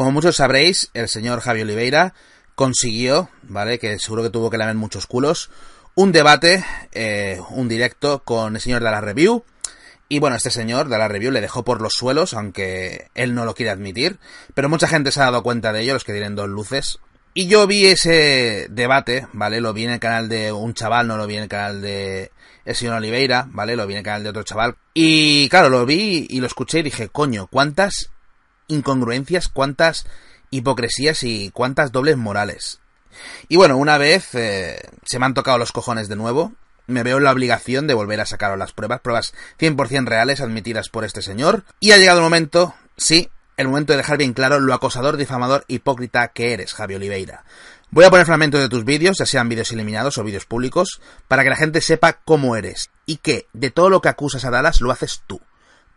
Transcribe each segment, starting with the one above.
Como muchos sabréis, el señor Javier Oliveira consiguió, ¿vale? Que seguro que tuvo que lamer muchos culos, un debate, eh, un directo con el señor de la review. Y bueno, este señor de la review le dejó por los suelos, aunque él no lo quiere admitir. Pero mucha gente se ha dado cuenta de ello, los que tienen dos luces. Y yo vi ese debate, ¿vale? Lo vi en el canal de un chaval, no lo vi en el canal de el señor Oliveira, ¿vale? Lo vi en el canal de otro chaval. Y claro, lo vi y lo escuché y dije, coño, ¿cuántas incongruencias, cuántas hipocresías y cuántas dobles morales. Y bueno, una vez eh, se me han tocado los cojones de nuevo, me veo en la obligación de volver a sacar las pruebas, pruebas 100% reales admitidas por este señor. Y ha llegado el momento, sí, el momento de dejar bien claro lo acosador, difamador, hipócrita que eres, Javi Oliveira. Voy a poner fragmentos de tus vídeos, ya sean vídeos eliminados o vídeos públicos, para que la gente sepa cómo eres y que de todo lo que acusas a Dallas lo haces tú.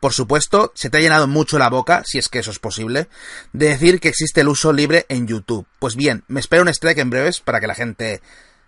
Por supuesto, se te ha llenado mucho la boca, si es que eso es posible, de decir que existe el uso libre en YouTube. Pues bien, me espero un strike en breves para que la gente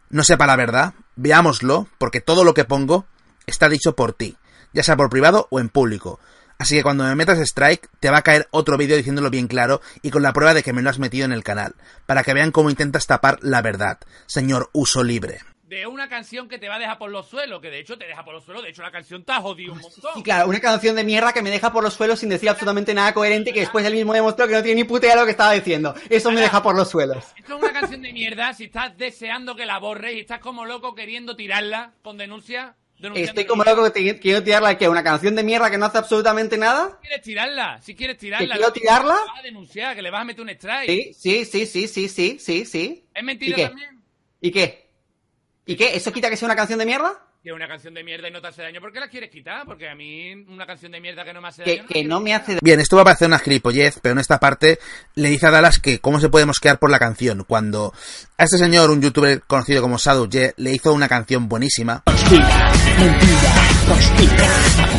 no sepa la verdad. Veámoslo, porque todo lo que pongo está dicho por ti, ya sea por privado o en público. Así que cuando me metas strike, te va a caer otro vídeo diciéndolo bien claro y con la prueba de que me lo has metido en el canal, para que vean cómo intentas tapar la verdad, señor uso libre de una canción que te va a dejar por los suelos, que de hecho te deja por los suelos, de hecho la canción te ha jodido un montón. Sí, claro, una canción de mierda que me deja por los suelos sin decir absolutamente nada coherente, que después él mismo demostró que no tiene ni puta idea de lo que estaba diciendo. Eso me deja por los suelos. Esto es una canción de mierda, si estás deseando que la borres y estás como loco queriendo tirarla con denuncia. Estoy como loco que quiero tirarla, que una canción de mierda que no hace absolutamente nada. Si quieres tirarla, si quieres tirarla. quiero tirarla? Que vas a denunciar, que le vas a meter un strike. Sí, sí, sí, sí, sí, sí, sí. ¿Es mentira también? ¿Y qué? ¿Y qué? ¿Eso quita que sea una canción de mierda? Que una canción de mierda y no te hace daño. ¿Por qué la quieres quitar? Porque a mí una canción de mierda que no me hace daño. Que no, me hace daño. Bien, esto va a parecer una gilipollez, pero en esta parte le dice a Dallas que cómo se puede mosquear por la canción. Cuando a este señor, un youtuber conocido como Sadu le hizo una canción buenísima. Mentira, mentira,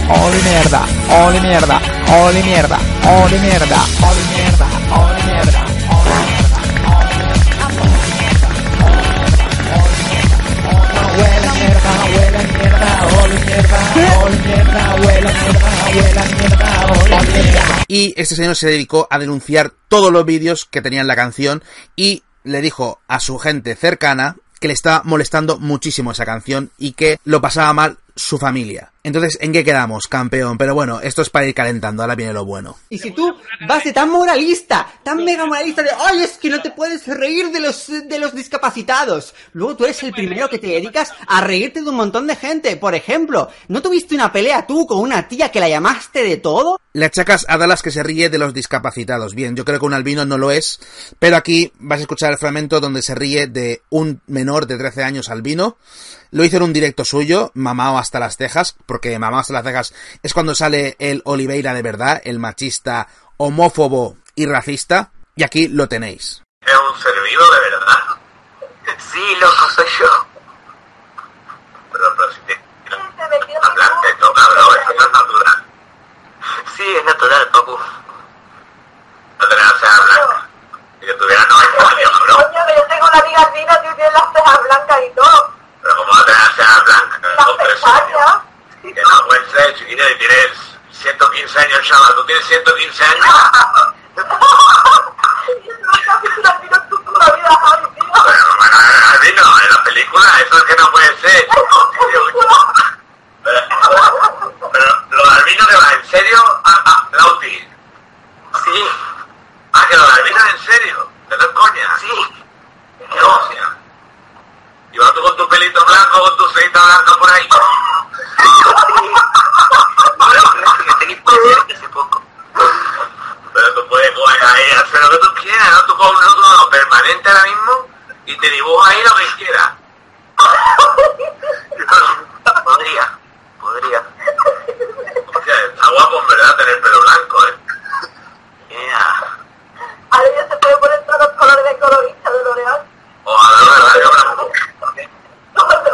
Ole mierda, ole mierda, ole mierda, ole mierda, ole mierda, ole mierda. Y este señor se dedicó a denunciar todos los vídeos que tenía en la canción y le dijo a su gente cercana que le estaba molestando muchísimo esa canción y que lo pasaba mal su familia. Entonces, ¿en qué quedamos, campeón? Pero bueno, esto es para ir calentando, ahora viene lo bueno. Y si tú vas de tan moralista, tan mega moralista de, ay, es que no te puedes reír de los, de los discapacitados. Luego tú eres el primero que te dedicas a reírte de un montón de gente. Por ejemplo, ¿no tuviste una pelea tú con una tía que la llamaste de todo? Le achacas a Dallas que se ríe de los discapacitados. Bien, yo creo que un albino no lo es, pero aquí vas a escuchar el fragmento donde se ríe de un menor de 13 años albino. Lo hizo en un directo suyo, mamado hasta las cejas, porque Mamás las cejas es cuando sale el Oliveira de verdad, el machista, homófobo y racista. Y aquí lo tenéis. ¿Es un servido de verdad? Sí, loco, soy yo. Pero, pero si te... Hablarte esto, cabrón, eso no es natural. Sí, es natural, papu. No tenés las cejas blancas. Si yo tuviera 90 años, cabrón. Coño, que yo tengo una amiga fina que tiene las cejas blancas y todo. Pero como no tenés las cejas blancas, Las pestañas. Que no puede ser, chiquita, y tienes 115 años, chaval. ¿Tú tienes 115 años? Bueno, bueno, albino, en la película, eso es que no puede ser. Pero, pero lo de albino que va, ¿en serio? Ah, ah, Lauti. Sí, Ah, que lo de albino en serio. ¿Te das coña? sí. ¿Qué hostia? Y vas con tu pelito blanco, con tu ceita blanca por ahí. Pero tú puedes coger ahí, hacer lo que tú quieras, ¿no? Tú coges un nudo permanente ahora mismo y te dibujas ahí lo que quieras. podría, podría. O sea, está guapo, ¿verdad? Tener pelo blanco, ¿eh? Yeah. Ahora ya se puede poner todos los colores de colorista de L'Oreal. Ojalá, ¿verdad?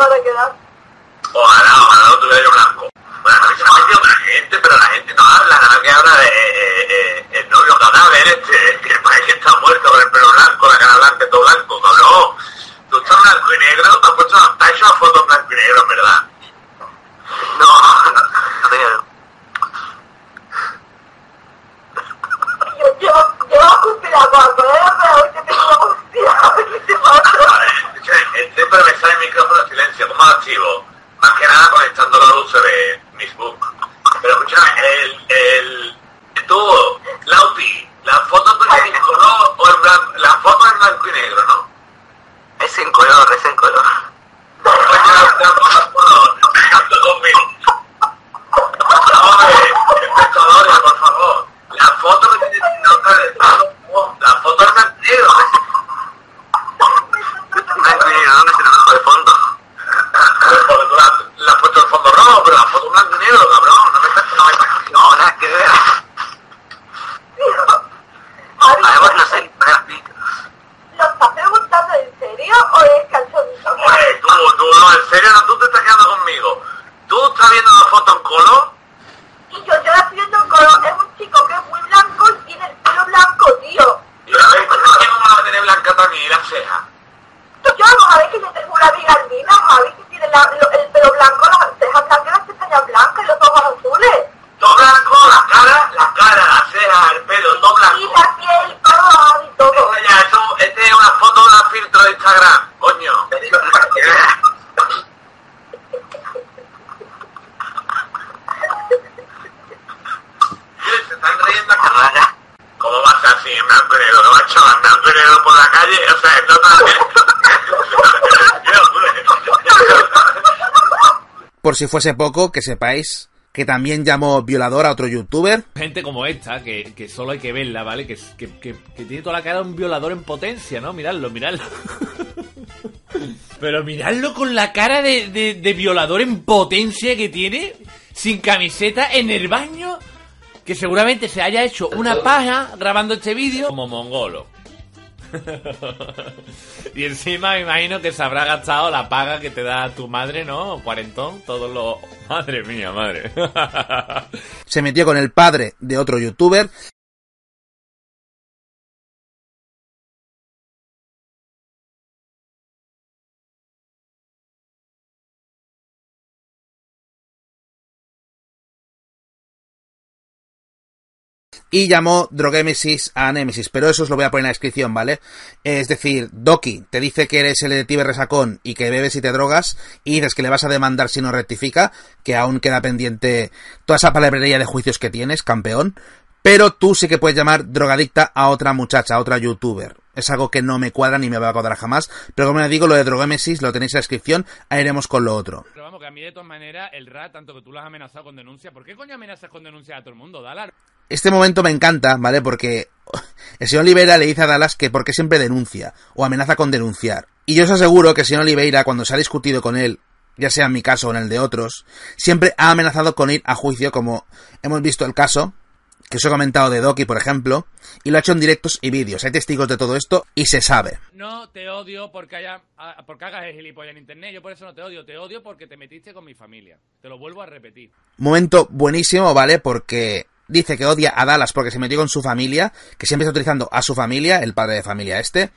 van quedar? Ojalá, ojalá lo tuviera yo blanco. Bueno, se ha metido la gente, pero la gente no habla, nada que habla de eh, eh, eh, el novio cadáver este, que parece que está muerto con el pelo blanco, la cara blanca, todo blanco, cabrón. Tú estás blanco y negro, te has puesto, te has hecho una foto blanco y negro, en verdad. Por si fuese poco, que sepáis que también llamó violador a otro youtuber. Gente como esta, que, que solo hay que verla, ¿vale? Que, que, que, que tiene toda la cara de un violador en potencia, ¿no? Miradlo, miradlo. Pero miradlo con la cara de, de, de violador en potencia que tiene, sin camiseta, en el baño, que seguramente se haya hecho una paja grabando este vídeo como mongolo. y encima me imagino que se habrá gastado la paga que te da tu madre, ¿no? Cuarentón, todos los... Madre mía, madre. Se metió con el padre de otro youtuber. Y llamó Drogemesis a Nemesis, pero eso os lo voy a poner en la descripción, ¿vale? Es decir, Doki te dice que eres el detective resacón y que bebes y te drogas, y dices que le vas a demandar si no rectifica, que aún queda pendiente toda esa palabrería de juicios que tienes, campeón. Pero tú sí que puedes llamar drogadicta a otra muchacha, a otra youtuber. Es algo que no me cuadra ni me va a cuadrar jamás. Pero como les digo, lo de Drogemesis lo tenéis en la descripción. Ahí iremos con lo otro. Pero vamos, que a mí de todas maneras, el RAT, tanto que tú lo has amenazado con denuncia, ¿por qué coño amenazas con denuncia a todo el mundo? Dale Este momento me encanta, ¿vale? Porque el señor Oliveira le dice a Dallas que porque siempre denuncia o amenaza con denunciar. Y yo os aseguro que el señor Oliveira, cuando se ha discutido con él, ya sea en mi caso o en el de otros, siempre ha amenazado con ir a juicio, como hemos visto el caso, que os he comentado de Doki, por ejemplo, y lo ha hecho en directos y vídeos. Hay testigos de todo esto y se sabe. No te odio porque haya porque hagas el gilipollas en internet, yo por eso no te odio, te odio porque te metiste con mi familia. Te lo vuelvo a repetir. Momento buenísimo, ¿vale? Porque dice que odia a Dallas porque se metió con su familia, que siempre está utilizando a su familia, el padre de familia este,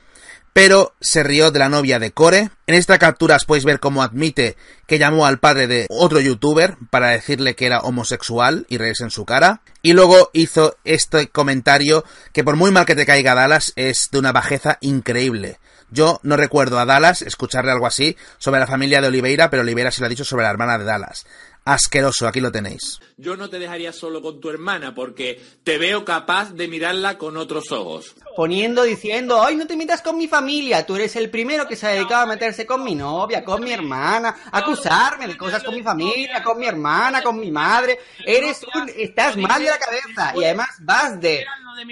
pero se rió de la novia de Core. En esta captura podéis ver cómo admite que llamó al padre de otro youtuber para decirle que era homosexual y reírse en su cara. Y luego hizo este comentario que por muy mal que te caiga Dallas es de una bajeza increíble. Yo no recuerdo a Dallas escucharle algo así sobre la familia de Oliveira, pero Oliveira se lo ha dicho sobre la hermana de Dallas. Asqueroso, aquí lo tenéis. Yo no te dejaría solo con tu hermana porque te veo capaz de mirarla con otros ojos. Poniendo, diciendo, ay, no te metas con mi familia, tú eres el primero que se ha dedicado a meterse con mi novia, con mi hermana, a acusarme de cosas con mi familia, con mi hermana, con mi madre. Eres un, estás mal de la cabeza y además vas de,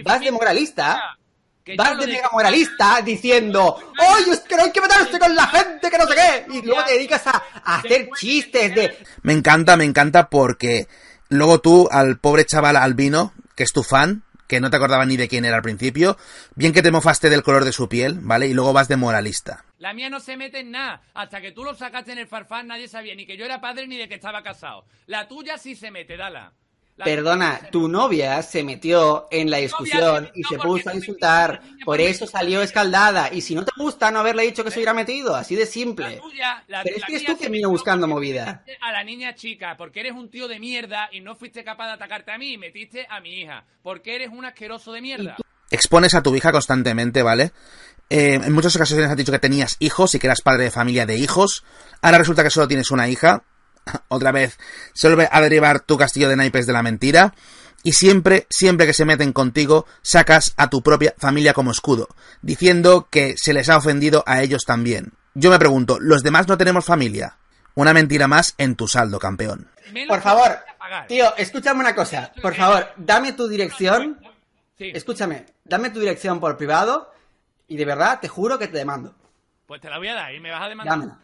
vas de moralista. De- mega moralista diciendo, ¡Oye, es que no hay que meterse con la gente que no sé qué! Y luego te dedicas a, a hacer chistes de, Me encanta, me encanta porque luego tú al pobre chaval albino, que es tu fan, que no te acordaba ni de quién era al principio, bien que te mofaste del color de su piel, ¿vale? Y luego vas de moralista. La mía no se mete en nada. Hasta que tú lo sacaste en el farfán nadie sabía ni que yo era padre ni de que estaba casado. La tuya sí se mete, dala. Perdona, tu novia se metió en la discusión y se puso a insultar, por eso salió escaldada. Y si no te gusta no haberle dicho que se hubiera metido, así de simple. tuya, la, Pero es que es tú que vino buscando movida. A la niña chica, porque eres un tío de mierda y no fuiste capaz de atacarte a mí y metiste a mi hija. Porque eres un asqueroso de mierda. expones a tu hija constantemente, ¿vale? Eh, en muchas ocasiones has dicho que tenías hijos y que eras padre de familia de hijos. Ahora resulta que solo tienes una hija. Otra vez se vuelve a derivar tu castillo de naipes de la mentira. Y siempre, siempre que se meten contigo, sacas a tu propia familia como escudo, diciendo que se les ha ofendido a ellos también. Yo me pregunto, ¿los demás no tenemos familia? Una mentira más en tu saldo, campeón. Por favor, tío, escúchame una cosa. Por favor, dame tu dirección. Escúchame, dame tu dirección por privado y de verdad te juro que te demando. Pues te la voy a dar y me vas a demandar. Dámela.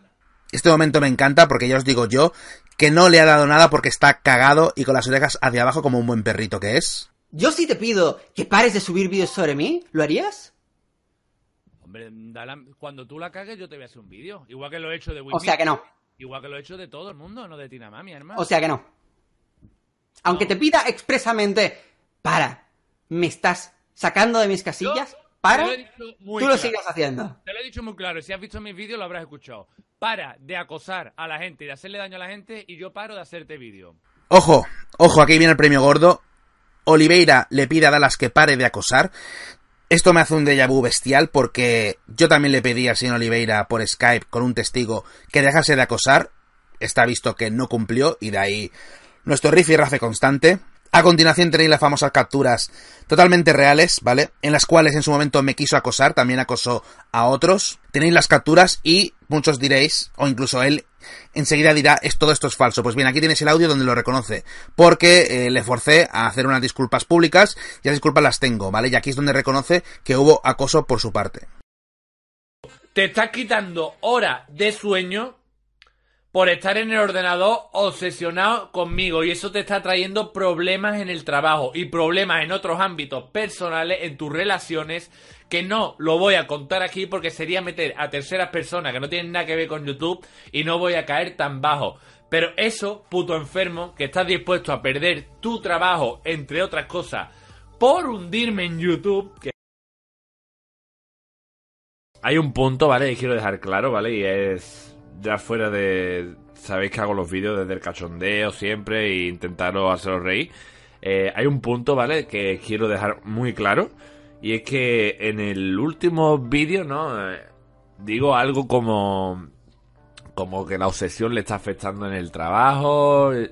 Este momento me encanta porque ya os digo yo que no le ha dado nada porque está cagado y con las orejas hacia abajo como un buen perrito que es. Yo sí te pido que pares de subir vídeos sobre mí, ¿lo harías? Hombre, cuando tú la cagues yo te voy a hacer un vídeo. Igual que lo he hecho de Will O sea que no. Igual que lo he hecho de todo el mundo, no de Tina Mami, hermano. O sea que no. Aunque te pida expresamente, para, me estás sacando de mis casillas, para, lo tú lo claro. sigues haciendo. Te lo he dicho muy claro, y si has visto mis vídeos lo habrás escuchado. Para de acosar a la gente y de hacerle daño a la gente y yo paro de hacerte vídeo. Ojo, ojo, aquí viene el premio gordo. Oliveira le pide a Dallas que pare de acosar. Esto me hace un déjà vu bestial porque yo también le pedí al señor Oliveira por Skype con un testigo que dejase de acosar. Está visto que no cumplió y de ahí nuestro riff y rafe constante. A continuación tenéis las famosas capturas totalmente reales, ¿vale? En las cuales en su momento me quiso acosar, también acosó a otros. Tenéis las capturas y muchos diréis, o incluso él enseguida dirá, es todo esto es falso. Pues bien, aquí tienes el audio donde lo reconoce, porque eh, le forcé a hacer unas disculpas públicas y las disculpas las tengo, ¿vale? Y aquí es donde reconoce que hubo acoso por su parte. Te estás quitando horas de sueño por estar en el ordenador obsesionado conmigo y eso te está trayendo problemas en el trabajo y problemas en otros ámbitos personales, en tus relaciones, que no lo voy a contar aquí porque sería meter a terceras personas que no tienen nada que ver con YouTube y no voy a caer tan bajo. Pero eso, puto enfermo, que estás dispuesto a perder tu trabajo, entre otras cosas, por hundirme en YouTube, que hay un punto, ¿vale? Y quiero dejar claro, ¿vale? Y es ya fuera de... Sabéis que hago los vídeos desde el cachondeo siempre e intentaros haceros reír. Eh, hay un punto, ¿vale? Que quiero dejar muy claro. Y es que en el último vídeo, ¿no? Eh, digo algo como... Como que la obsesión le está afectando en el trabajo, eh,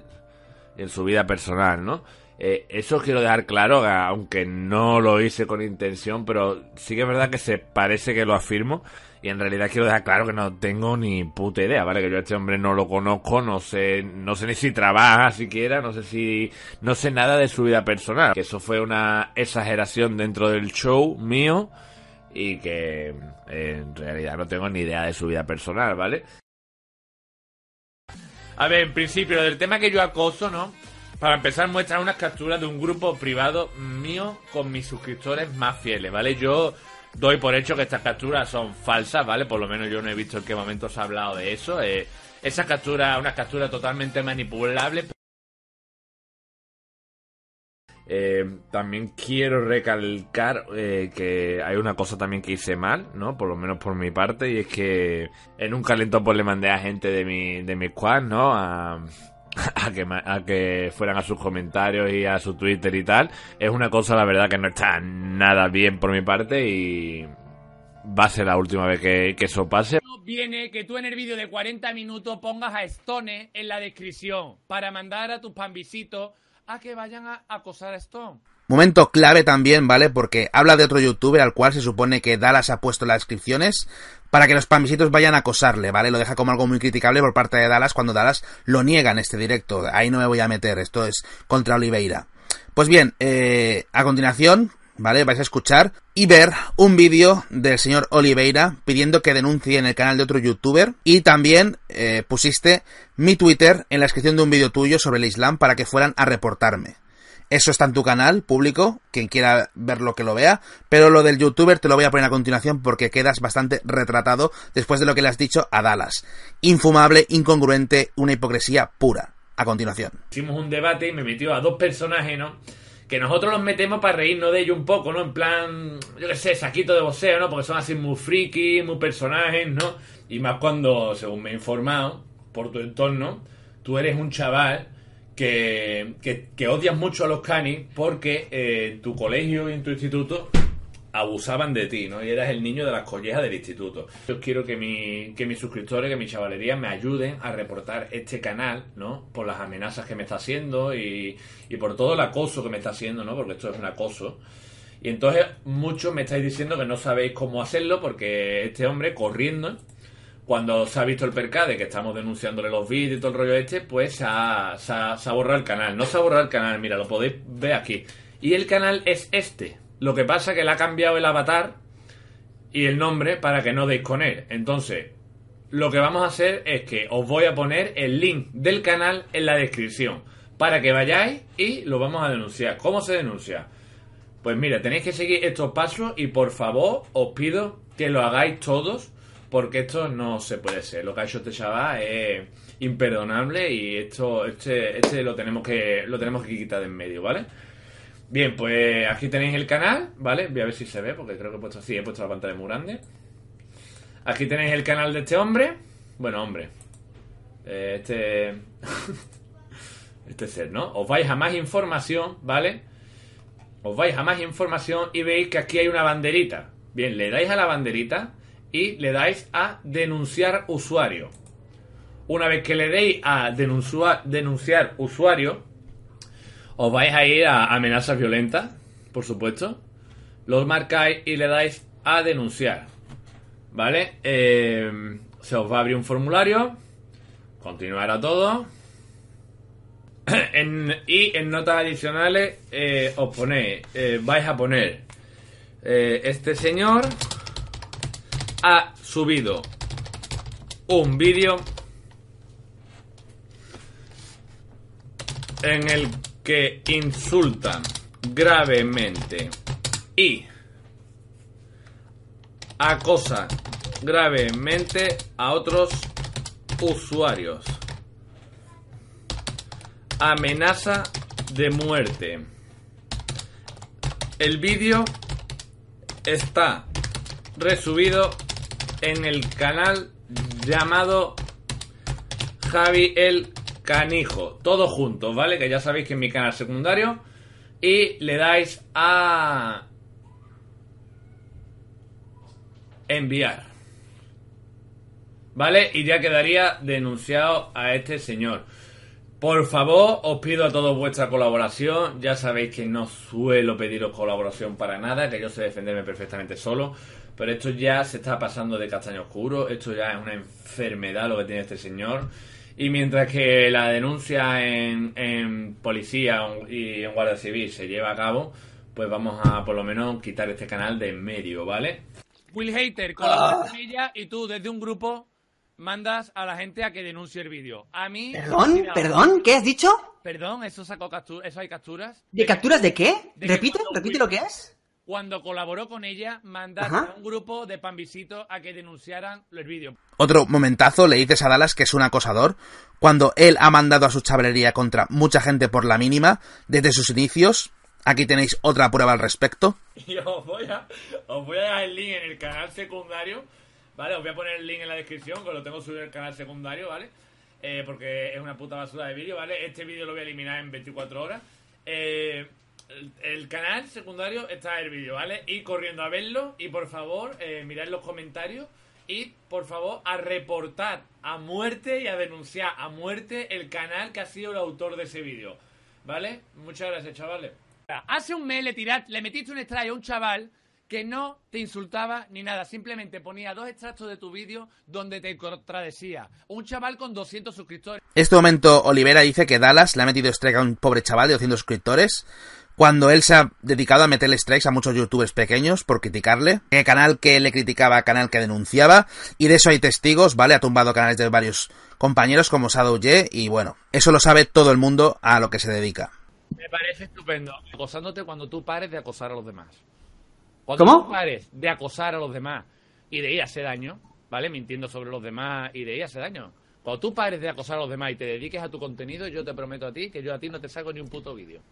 en su vida personal, ¿no? Eh, eso quiero dejar claro, aunque no lo hice con intención, pero sí que es verdad que se parece que lo afirmo. Y en realidad quiero dejar claro que no tengo ni puta idea, ¿vale? Que yo a este hombre no lo conozco, no sé, no sé ni si trabaja siquiera, no sé si, no sé nada de su vida personal. Que eso fue una exageración dentro del show mío y que en realidad no tengo ni idea de su vida personal, ¿vale? A ver, en principio, del tema que yo acoso, ¿no? Para empezar, muestra unas capturas de un grupo privado mío con mis suscriptores más fieles, ¿vale? Yo doy por hecho que estas capturas son falsas, ¿vale? Por lo menos yo no he visto en qué momento se ha hablado de eso. Eh, esas capturas, unas capturas totalmente manipulables. Eh, también quiero recalcar eh, que hay una cosa también que hice mal, ¿no? Por lo menos por mi parte, y es que en un calentón pues le mandé a gente de mi, de mi squad, ¿no? A, a que, a que fueran a sus comentarios y a su Twitter y tal. Es una cosa, la verdad, que no está nada bien por mi parte y va a ser la última vez que, que eso pase. Viene que tú en el vídeo de 40 minutos pongas a Stone en la descripción para mandar a tus pambisitos a que vayan a acosar a Stone. Momento clave también, ¿vale? Porque habla de otro youtuber al cual se supone que Dallas ha puesto las descripciones para que los pambisitos vayan a acosarle, ¿vale? Lo deja como algo muy criticable por parte de Dallas cuando Dallas lo niega en este directo. Ahí no me voy a meter, esto es contra Oliveira. Pues bien, eh, a continuación, ¿vale? Vais a escuchar y ver un vídeo del señor Oliveira pidiendo que denuncie en el canal de otro youtuber y también eh, pusiste mi Twitter en la descripción de un vídeo tuyo sobre el Islam para que fueran a reportarme. Eso está en tu canal público, quien quiera verlo que lo vea, pero lo del youtuber te lo voy a poner a continuación porque quedas bastante retratado después de lo que le has dicho a Dallas. Infumable, incongruente, una hipocresía pura. A continuación. Hicimos un debate y me metió a dos personajes, ¿no? Que nosotros los metemos para reírnos de ellos un poco, ¿no? En plan, yo qué sé, saquito de boxeo, ¿no? Porque son así muy friki, muy personajes, ¿no? Y más cuando, según me he informado, por tu entorno, tú eres un chaval que, que, que odias mucho a los canis porque eh, tu colegio y en tu instituto abusaban de ti, ¿no? Y eras el niño de las collejas del instituto. Yo quiero que, mi, que mis suscriptores, que mi chavalería me ayuden a reportar este canal, ¿no? Por las amenazas que me está haciendo y, y por todo el acoso que me está haciendo, ¿no? Porque esto es un acoso. Y entonces muchos me estáis diciendo que no sabéis cómo hacerlo porque este hombre corriendo, cuando se ha visto el percade que estamos denunciándole los vídeos y todo el rollo este, pues se ha, borrado el canal. No se ha borrado el canal, mira, lo podéis ver aquí. Y el canal es este. Lo que pasa que le ha cambiado el avatar y el nombre para que no deis con él. Entonces, lo que vamos a hacer es que os voy a poner el link del canal en la descripción para que vayáis y lo vamos a denunciar. ¿Cómo se denuncia? Pues mira, tenéis que seguir estos pasos y por favor os pido que lo hagáis todos porque esto no se puede ser. Lo que ha hecho este chaval es imperdonable y esto este, este lo tenemos que lo tenemos que quitar de en medio, ¿vale? Bien, pues aquí tenéis el canal, ¿vale? Voy a ver si se ve porque creo que he puesto así, he puesto la pantalla muy grande. Aquí tenéis el canal de este hombre. Bueno, hombre. Eh, Este. este ser, ¿no? Os vais a más información, ¿vale? Os vais a más información y veis que aquí hay una banderita. Bien, le dais a la banderita y le dais a denunciar usuario. Una vez que le deis a denunciar, usuario, os vais a ir a amenazas violentas, por supuesto. Los marcáis y le dais a denunciar. ¿Vale? Eh, se os va a abrir un formulario. Continuar a todo. Y en notas adicionales eh, os ponéis, eh, vais a poner, este señor ha subido un vídeo en el que insulta gravemente y acosa gravemente a otros usuarios. Amenaza de muerte. El vídeo está resubido en el canal llamado Javi el Canijo. Todos juntos, ¿vale? Que ya sabéis que es mi canal secundario. Y le dais a enviar. ¿Vale? Y ya quedaría denunciado a este señor. Por favor, os pido a todos vuestra colaboración. Ya sabéis que no suelo pediros colaboración para nada, que yo sé defenderme perfectamente solo. Pero esto ya se está pasando de castaño oscuro. Esto ya es una enfermedad lo que tiene este señor. Y mientras que la denuncia en, en policía y en guardia civil se lleva a cabo, pues vamos a por lo menos quitar este canal de en medio, ¿vale? Will Hater colabora con ella y tú desde un grupo mandas a la gente a que denuncie el vídeo. A mí... ¿Perdón? Mira, ¿Perdón? ¿Qué has dicho? Perdón, ¿eso sacó captura, eso hay capturas? ¿De capturas de qué? ¿Repite? ¿Repite Will- lo que es? Cuando colaboró con ella, Ajá. a un grupo de panvisitos a que denunciaran el vídeo. Otro momentazo, le dices a Dallas que es un acosador, cuando él ha mandado a su chavalería contra mucha gente por la mínima, desde sus inicios. Aquí tenéis otra prueba al respecto. Y os voy a, os voy a dejar el link en el canal secundario, ¿vale? Os voy a poner el link en la descripción, que lo tengo subido en el canal secundario, ¿vale? Eh, porque es una puta basura de vídeo, ¿vale? Este vídeo lo voy a eliminar en 24 horas. Eh, el, canal secundario está el vídeo, ¿vale? Y corriendo a verlo y por favor, eh, mirad los comentarios y por favor a reportar a muerte y a denunciar a muerte el canal que ha sido el autor de ese vídeo, ¿vale? Muchas gracias, chavales. Hace un mes le, tirat- le metiste un strike a un chaval que no te insultaba ni nada, simplemente ponía dos extractos de tu vídeo donde te contradecía. Un chaval con 200 suscriptores. En este momento, Olivera dice que Dallas le ha metido strike a un pobre chaval de 200 suscriptores, cuando él se ha dedicado a meterle strikes a muchos youtubers pequeños por criticarle. El canal que le criticaba, canal que denunciaba, y de eso hay testigos, ¿vale? Ha tumbado canales de varios compañeros como Shadow Ye, y bueno, eso lo sabe todo el mundo a lo que se dedica. Me parece estupendo. Acosándote cuando tú pares de acosar a los demás. Cuando ¿Cómo? tú pares de acosar a los demás y de ir a hacer daño, ¿vale? Mintiendo sobre los demás y de ir a hacer daño. Cuando tú pares de acosar a los demás y te dediques a tu contenido, yo te prometo a ti que yo a ti no te saco ni un puto vídeo.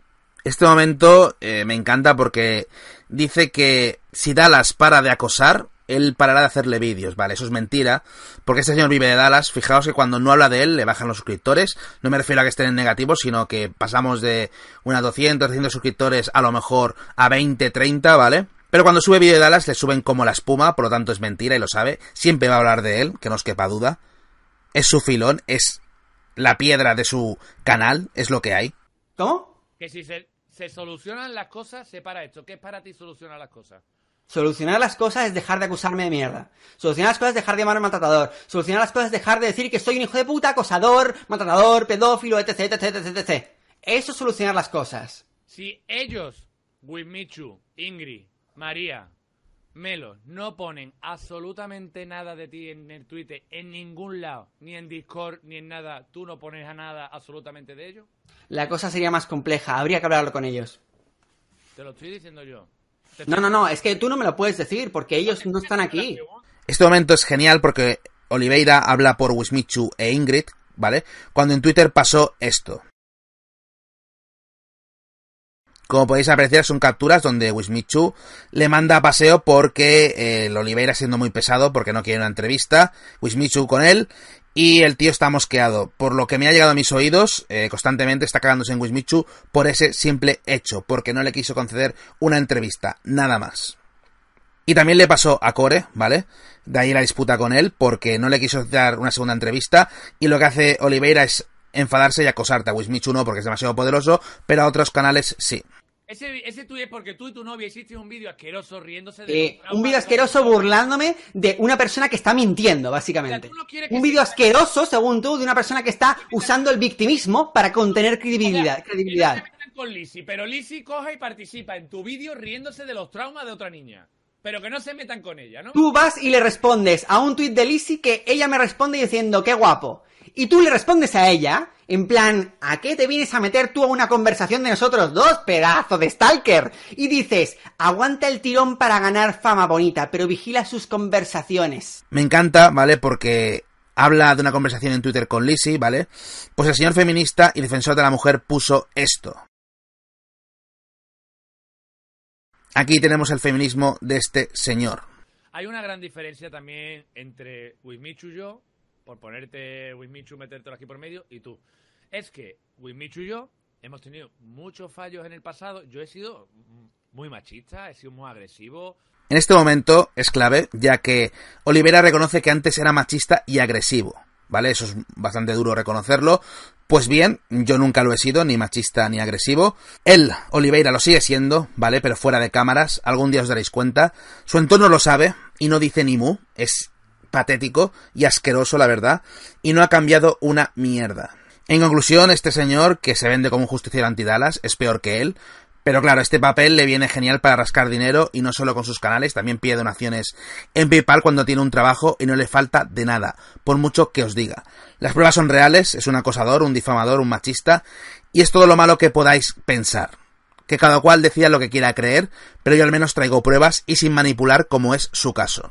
Este momento eh, me encanta porque dice que si Dallas para de acosar, él parará de hacerle vídeos, ¿vale? Eso es mentira, porque este señor vive de Dallas. Fijaos que cuando no habla de él, le bajan los suscriptores. No me refiero a que estén en negativo, sino que pasamos de unas 200, 300 suscriptores a lo mejor a 20, 30, ¿vale? Pero cuando sube vídeo de Dallas le suben como la espuma, por lo tanto es mentira y lo sabe. Siempre va a hablar de él, que no os quepa duda. Es su filón, es la piedra de su canal, es lo que hay. ¿Cómo? Que si se, se solucionan las cosas, se para esto. ¿Qué es para ti solucionar las cosas? Solucionar las cosas es dejar de acusarme de mierda. Solucionar las cosas es dejar de llamarme maltratador. Solucionar las cosas es dejar de decir que soy un hijo de puta, acosador, maltratador, pedófilo, etc, etc, etc, etc. Eso es solucionar las cosas. Si ellos, Wismichu, Ingrid, María, Melo, no ponen absolutamente nada de ti en el Twitter, en ningún lado, ni en Discord, ni en nada, tú no pones a nada absolutamente de ellos, La cosa sería más compleja, habría que hablarlo con ellos. te lo estoy diciendo yo. No, no, no, es que tú no me lo puedes decir porque ellos no están aquí. Este momento es genial porque Oliveira habla por Wismichu e Ingrid, ¿vale? Cuando en Twitter pasó esto. Como podéis apreciar, son capturas donde Wismichu le manda a paseo porque eh, el Oliveira siendo muy pesado porque no quiere una entrevista, Wismichu con él, y el tío está mosqueado. Por lo que me ha llegado a mis oídos, eh, constantemente está cagándose en Wismichu por ese simple hecho, porque no le quiso conceder una entrevista, nada más. Y también le pasó a Core, ¿vale? De ahí la disputa con él, porque no le quiso dar una segunda entrevista. Y lo que hace Oliveira es enfadarse y acosarte. A Wismichu no, porque es demasiado poderoso, pero a otros canales sí. Ese, ese tuit es porque tú y tu novia hiciste un vídeo asqueroso riéndose de... Eh, un vídeo de asqueroso burlándome de una persona que está mintiendo, básicamente. O sea, no Un vídeo asqueroso, según tú, de una persona que está usando el victimismo para contener O credibilidad. sea, credibilidad. no con Lizzie, pero Lizzie coge y participa en tu vídeo riéndose de los traumas de otra niña. Pero que no se metan con ella, ¿no? Tú vas y le respondes a un tuit de Lizzie que ella me responde diciendo qué guapo. Y tú le respondes a ella, en plan, ¿a qué te vienes a meter tú a una conversación de nosotros dos, pedazo de stalker? Y dices, aguanta el tirón para ganar fama bonita, pero vigila sus conversaciones. Me encanta, ¿vale? Porque habla de una conversación en Twitter con Lizzie, ¿vale? Pues el señor feminista y defensor de la mujer puso esto. Aquí tenemos el feminismo de este señor. Hay una gran diferencia también entre Wismichu y yo, por ponerte Wismichu, metértelo aquí por medio, y tú. Es que Wismichu y yo hemos tenido muchos fallos en el pasado. Yo he sido muy machista, he sido muy agresivo. En este momento es clave, ya que Olivera reconoce que antes era machista y agresivo, ¿vale? Eso es bastante duro reconocerlo. Pues bien, yo nunca lo he sido, ni machista ni agresivo. Él, Oliveira, lo sigue siendo, ¿vale? Pero fuera de cámaras, algún día os daréis cuenta. Su entorno lo sabe y no dice ni mu, es patético y asqueroso, la verdad, y no ha cambiado una mierda. En conclusión, este señor, que se vende como un justiciero anti-Dallas, es peor que él, pero claro, este papel le viene genial para rascar dinero y no solo con sus canales, también pide donaciones en PayPal cuando tiene un trabajo y no le falta de nada, por mucho que os diga. Las pruebas son reales, es un acosador, un difamador, un machista, y es todo lo malo que podáis pensar. Que cada cual decida lo que quiera creer, pero yo al menos traigo pruebas y sin manipular como es su caso.